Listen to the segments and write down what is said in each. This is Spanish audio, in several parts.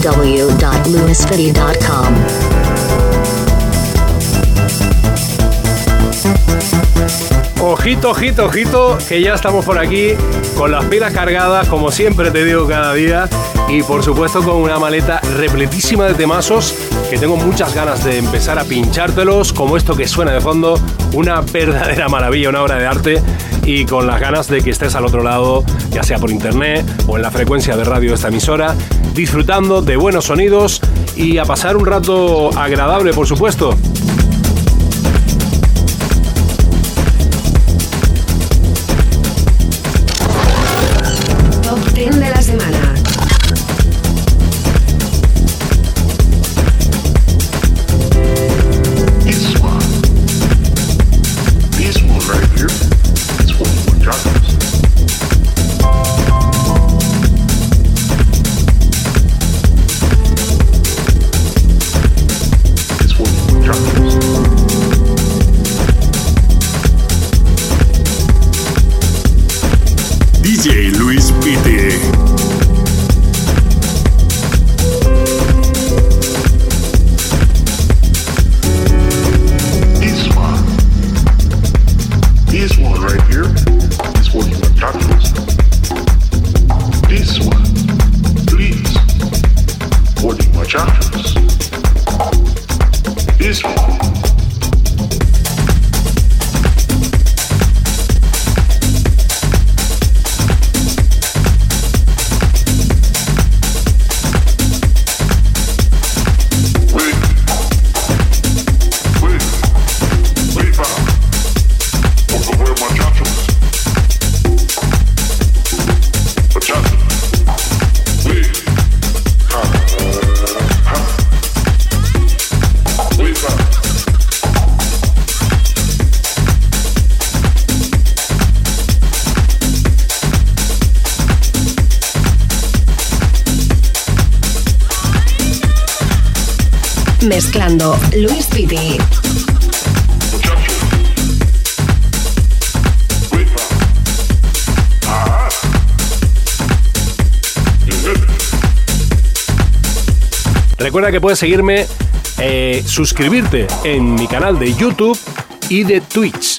www.lewisfitty.com. Ojito, ojito, ojito, que ya estamos por aquí con las pilas cargadas, como siempre te digo cada día, y por supuesto con una maleta repletísima de temazos que tengo muchas ganas de empezar a pinchártelos, como esto que suena de fondo, una verdadera maravilla, una obra de arte, y con las ganas de que estés al otro lado, ya sea por internet o en la frecuencia de radio de esta emisora, disfrutando de buenos sonidos y a pasar un rato agradable, por supuesto. Mezclando Luis Piti. Recuerda que puedes seguirme, eh, suscribirte en mi canal de YouTube y de Twitch.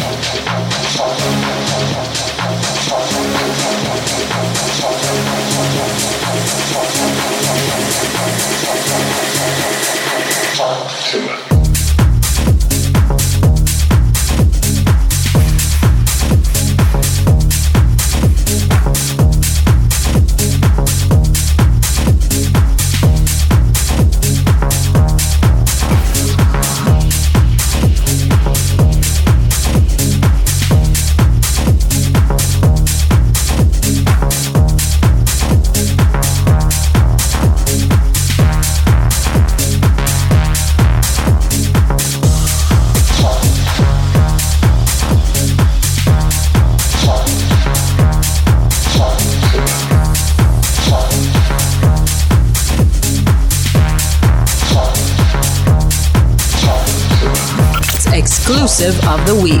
The week.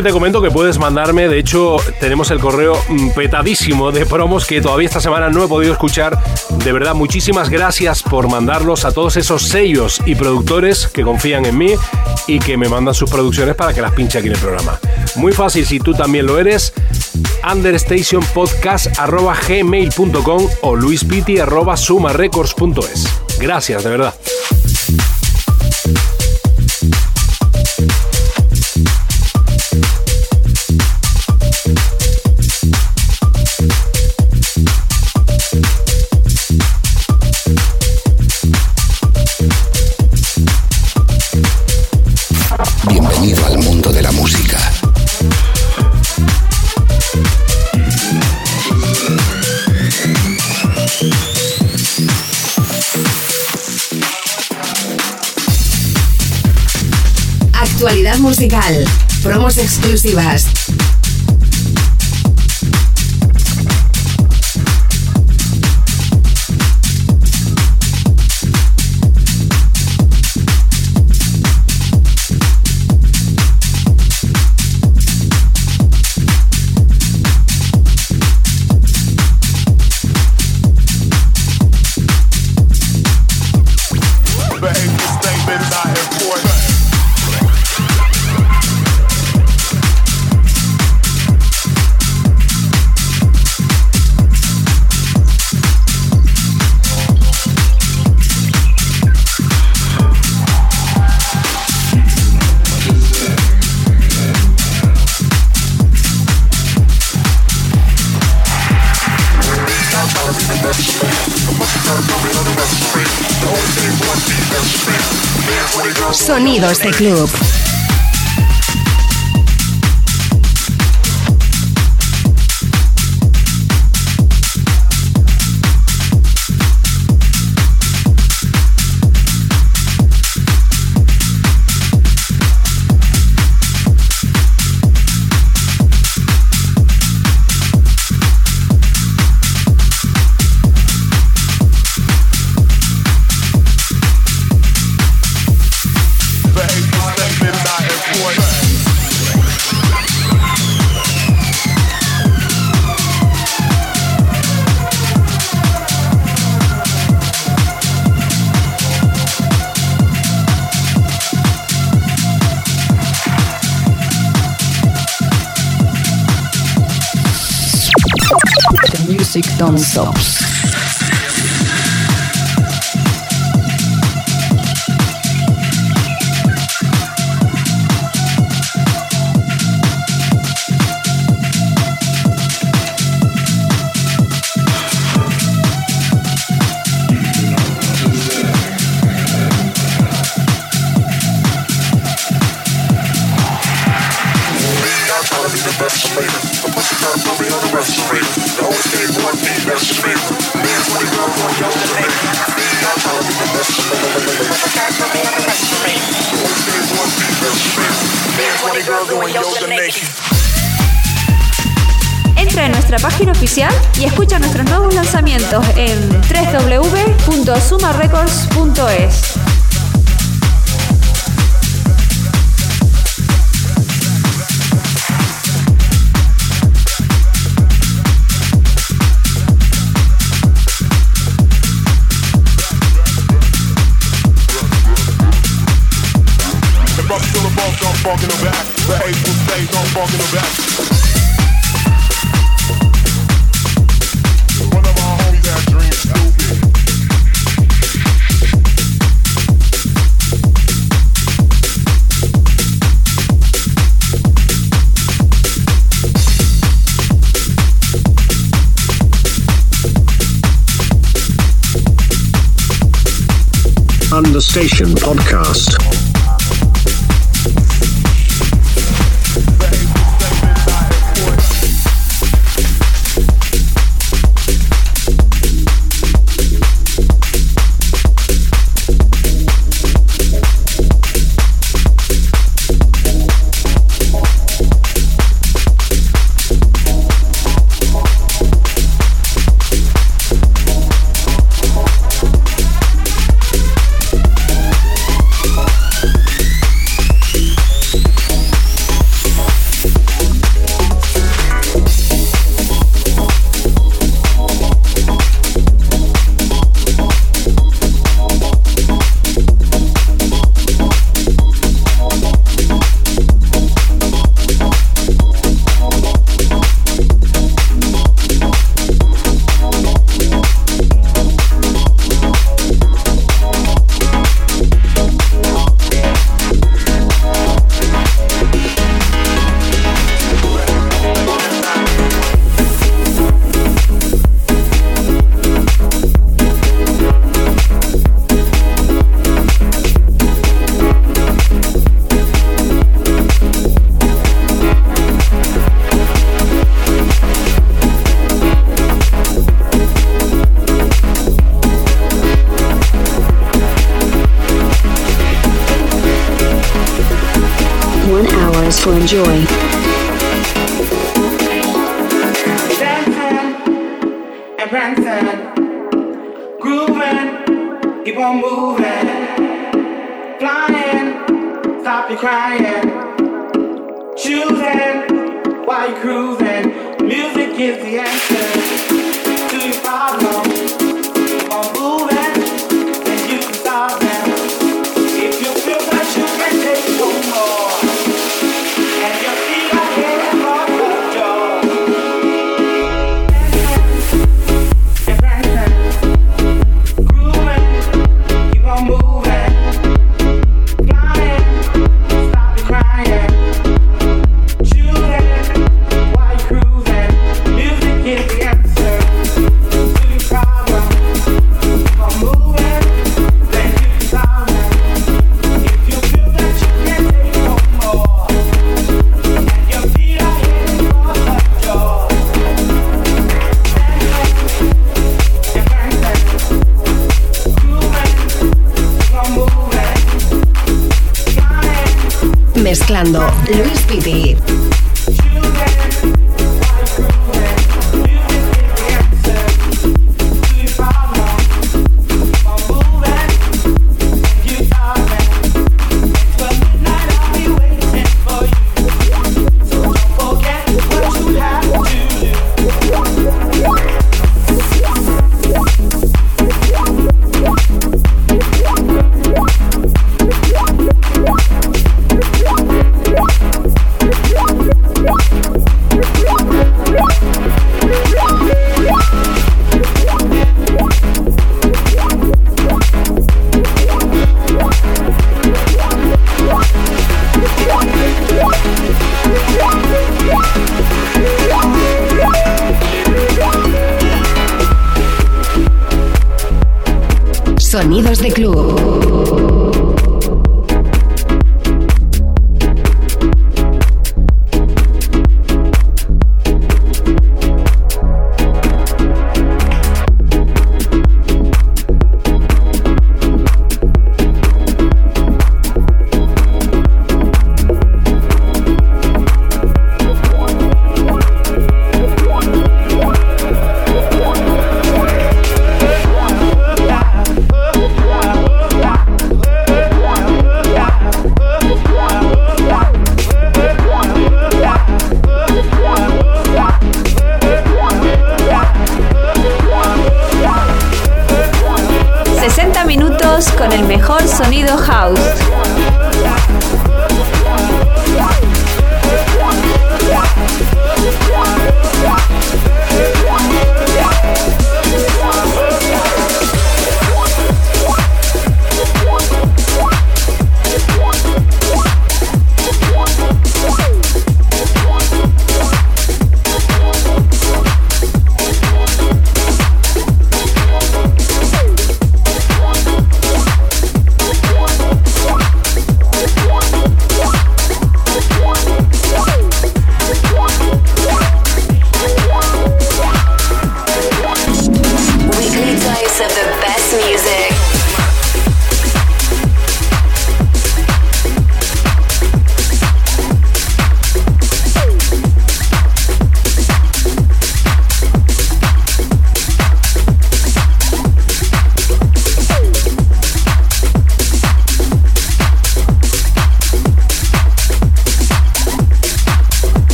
Te comento que puedes mandarme, de hecho tenemos el correo mm, petadísimo de promos que todavía esta semana no he podido escuchar. De verdad, muchísimas gracias por mandarlos a todos esos sellos y productores que confían en mí y que me mandan sus producciones para que las pinche aquí en el programa. Muy fácil si tú también lo eres understationpodcast.gmail.com o luispiti.sumarecords.es. Gracias, de verdad. Musical, promos exclusivas, Sonidos de club. non-stops. Entra en nuestra página oficial y escucha nuestros nuevos lanzamientos en www.sumarecords.es. to enjoy.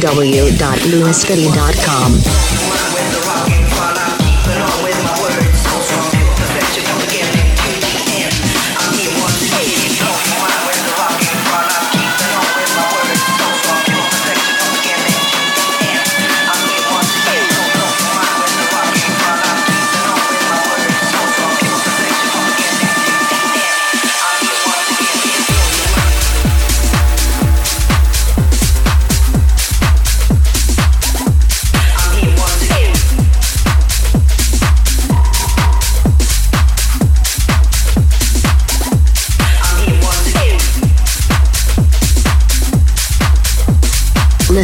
www.lewisfitty.com.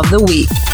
of the week.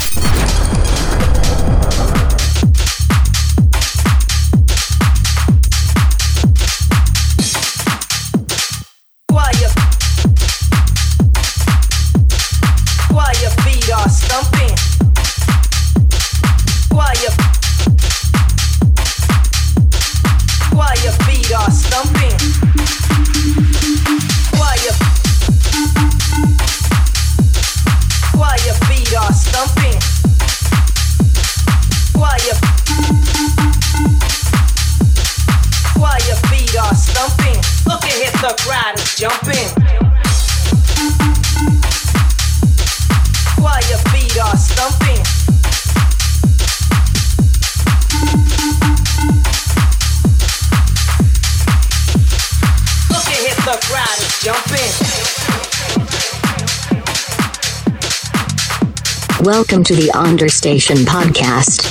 to the Understation podcast.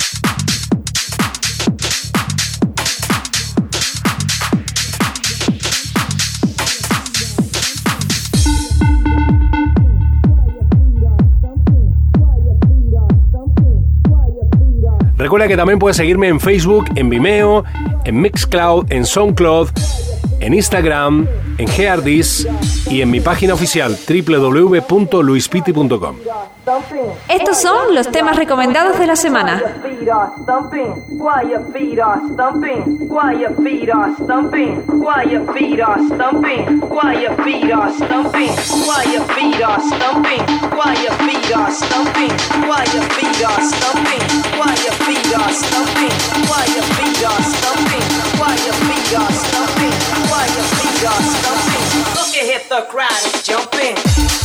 Recuerda que también puedes seguirme en Facebook, en Vimeo, en Mixcloud, en Soundcloud, en Instagram, en Geardis y en mi página oficial www.luispiti.com. Estos son los temas recomendados de la semana. Get the crowd and jump in.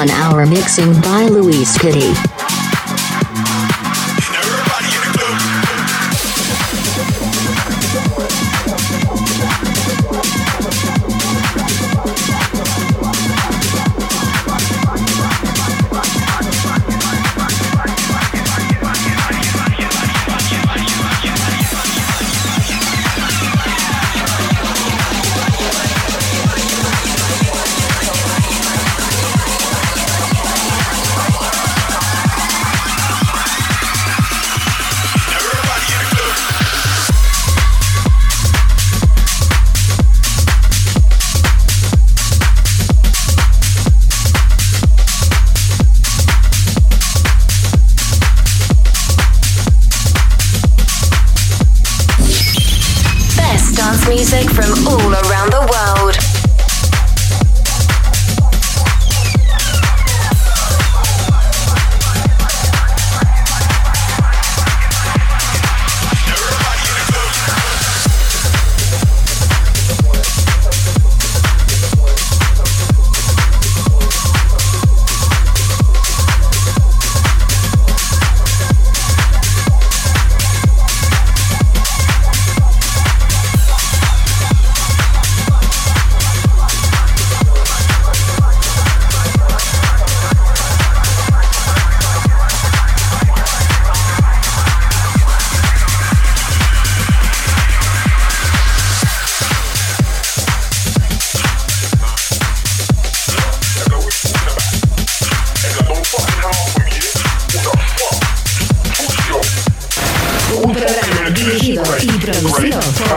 on our mixing by Luis Kitty.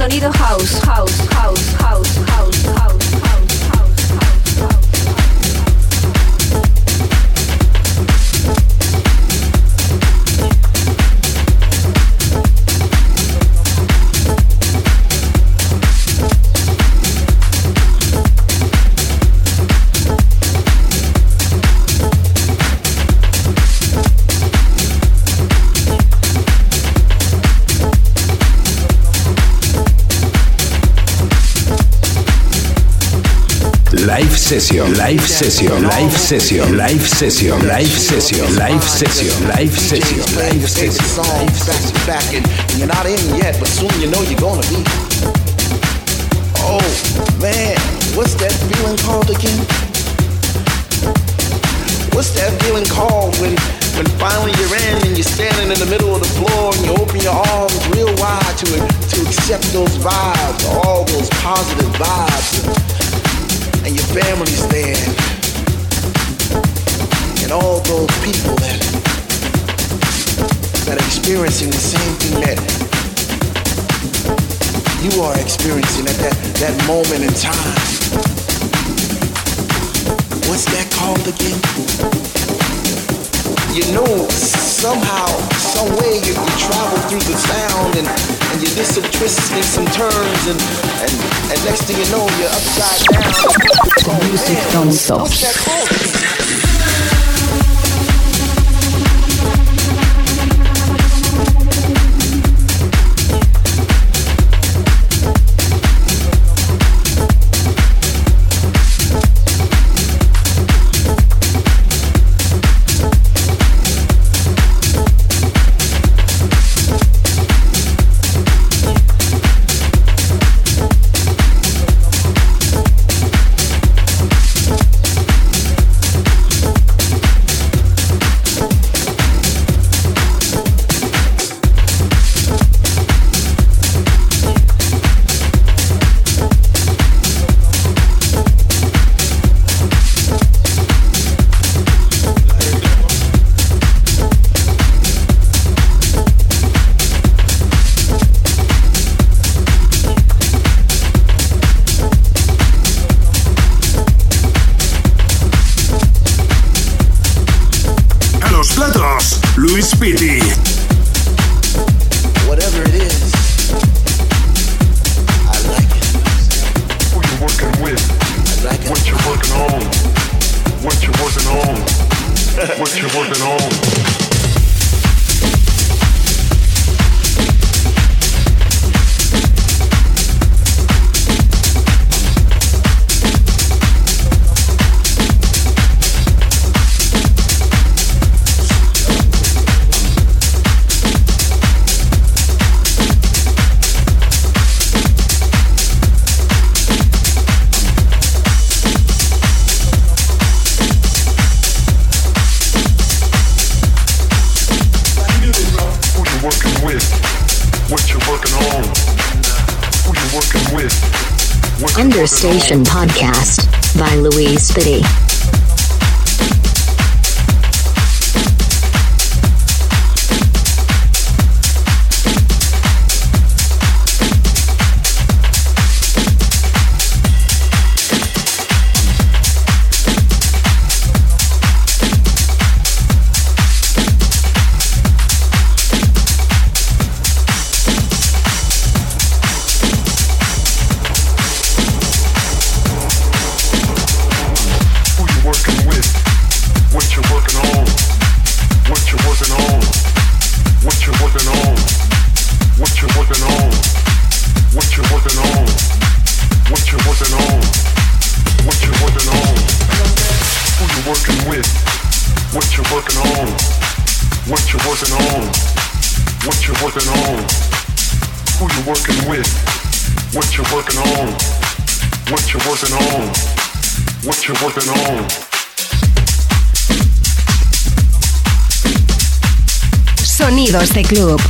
sonido house, house, house, house, house, session, live session, live session, live session, live session, live session, live session, live session. back back, and you're not in yet, but soon you know you're gonna be. Oh man, what's that feeling called again? What's that feeling called when when finally you're in and you're standing in the middle of the floor and you open your arms real wide to to accept those vibes, all those positive vibes, and your family's there, and all those people that that are experiencing the same thing that you are experiencing at that, that moment in time. What's that called again? You know, somehow, some way you, you travel through the sound and, and you did some twists and some turns and, and, and next thing you know, you're upside down. The music don't stop. Station Podcast by Louise Spitty. Club.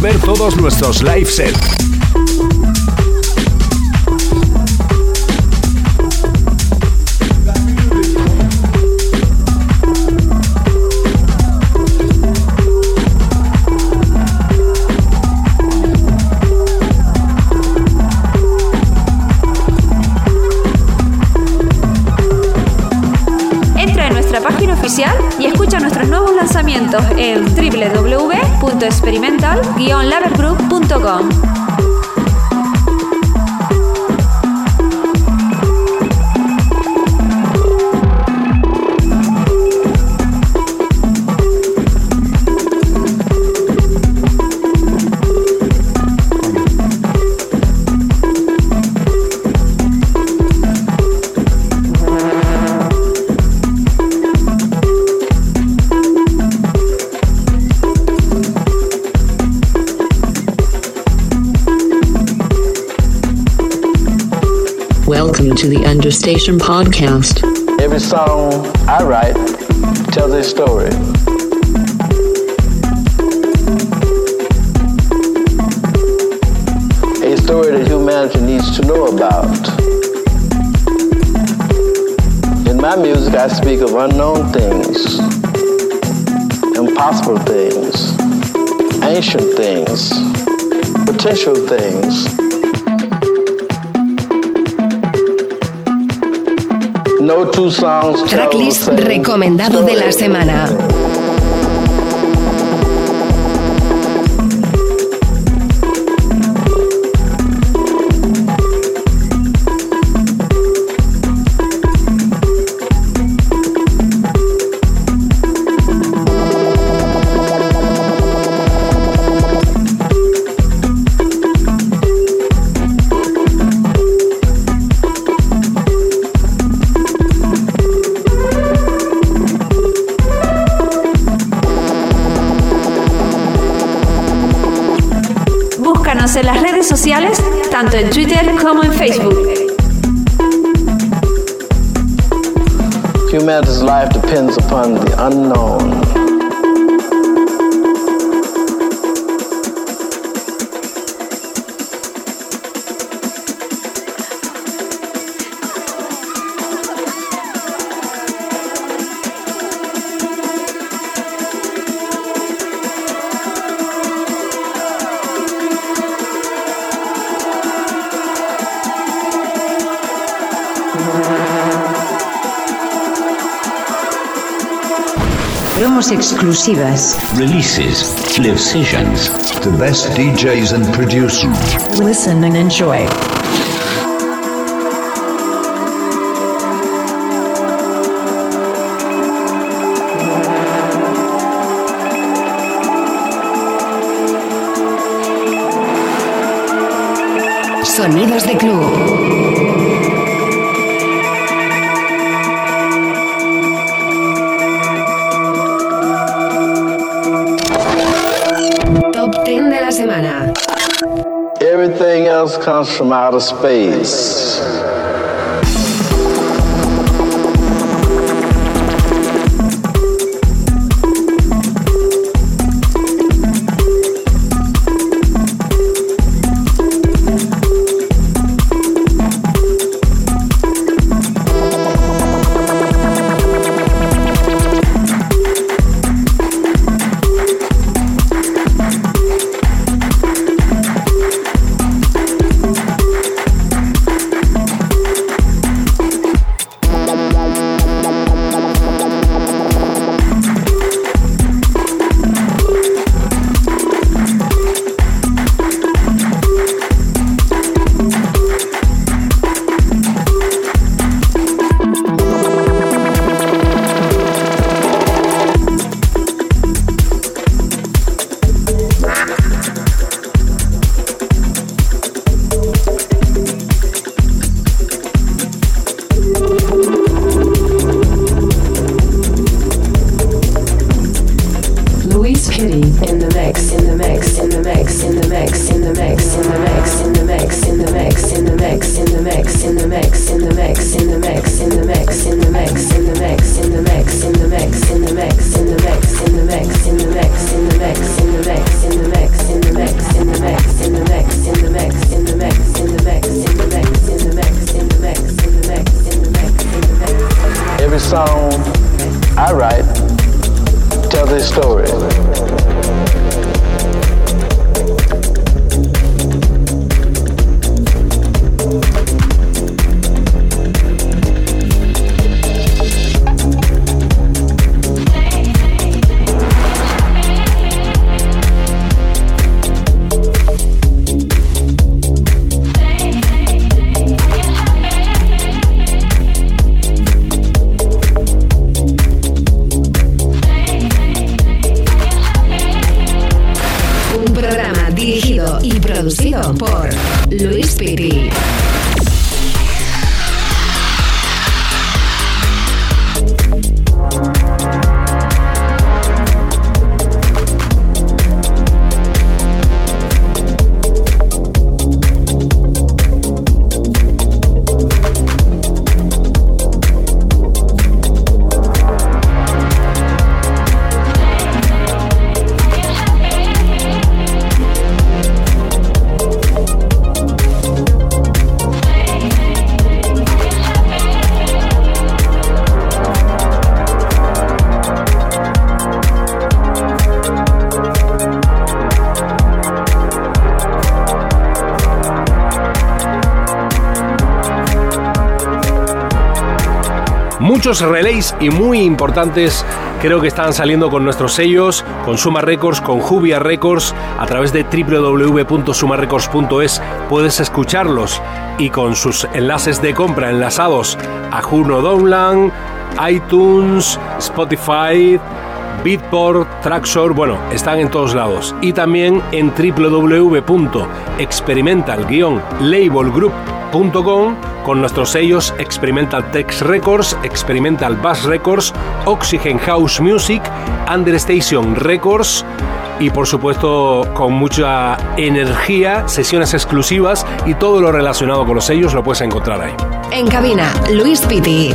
ver todos nuestros live sets. Bum. to the Understation podcast. Every song I write tells a story. A story that humanity needs to know about. In my music, I speak of unknown things, impossible things, ancient things, potential things Tracklist recomendado de la semana. tanto en Twitter como en Facebook. Humanity's life depends upon the unknown. exclusivas. Releases, live sessions. The best DJs and producers. Listen and enjoy. from outer space. Muchos relays y muy importantes creo que están saliendo con nuestros sellos, con Suma Records, con Jubia Records, a través de www.sumarecords.es puedes escucharlos y con sus enlaces de compra enlazados a Juno Downland, iTunes, Spotify, Beatport, Traxor, bueno, están en todos lados. Y también en www.experimental-labelgroup.com con nuestros sellos Experimental Tex Records, Experimental Bass Records, Oxygen House Music, Understation Records y por supuesto con mucha energía, sesiones exclusivas y todo lo relacionado con los sellos lo puedes encontrar ahí. En cabina, Luis Piti.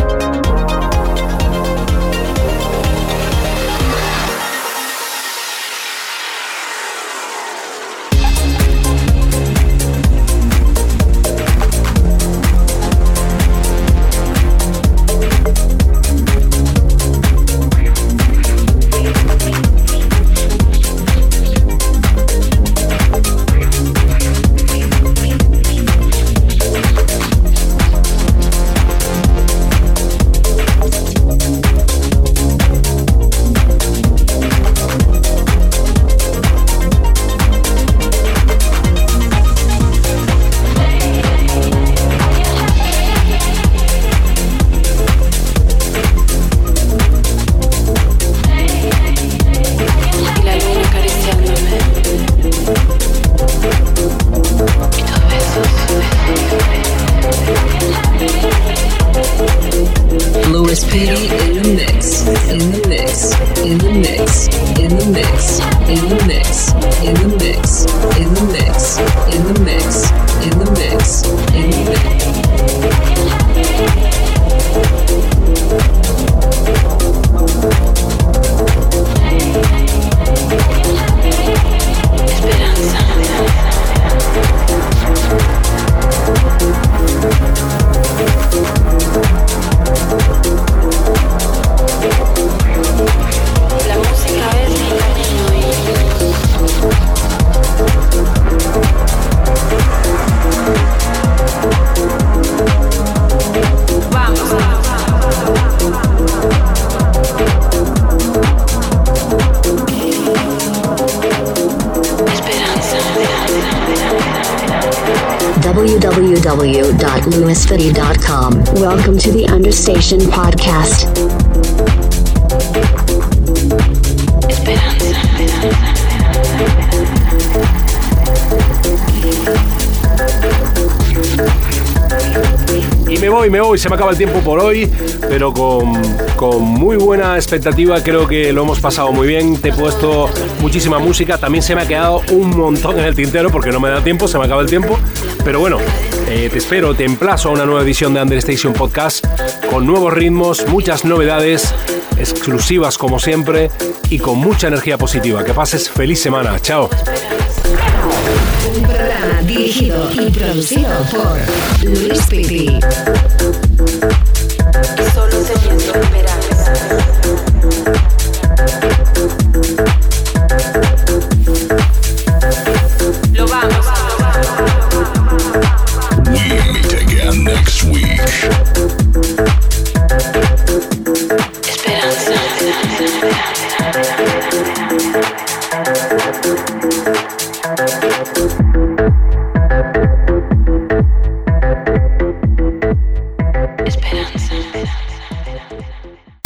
Understation Podcast. Y me voy, me voy, se me acaba el tiempo por hoy, pero con, con muy buena expectativa, creo que lo hemos pasado muy bien, te he puesto muchísima música, también se me ha quedado un montón en el tintero porque no me da tiempo, se me acaba el tiempo, pero bueno, eh, te espero, te emplazo a una nueva edición de Understation Podcast con nuevos ritmos, muchas novedades, exclusivas como siempre y con mucha energía positiva. Que pases feliz semana, chao. Un programa dirigido y producido por Luis.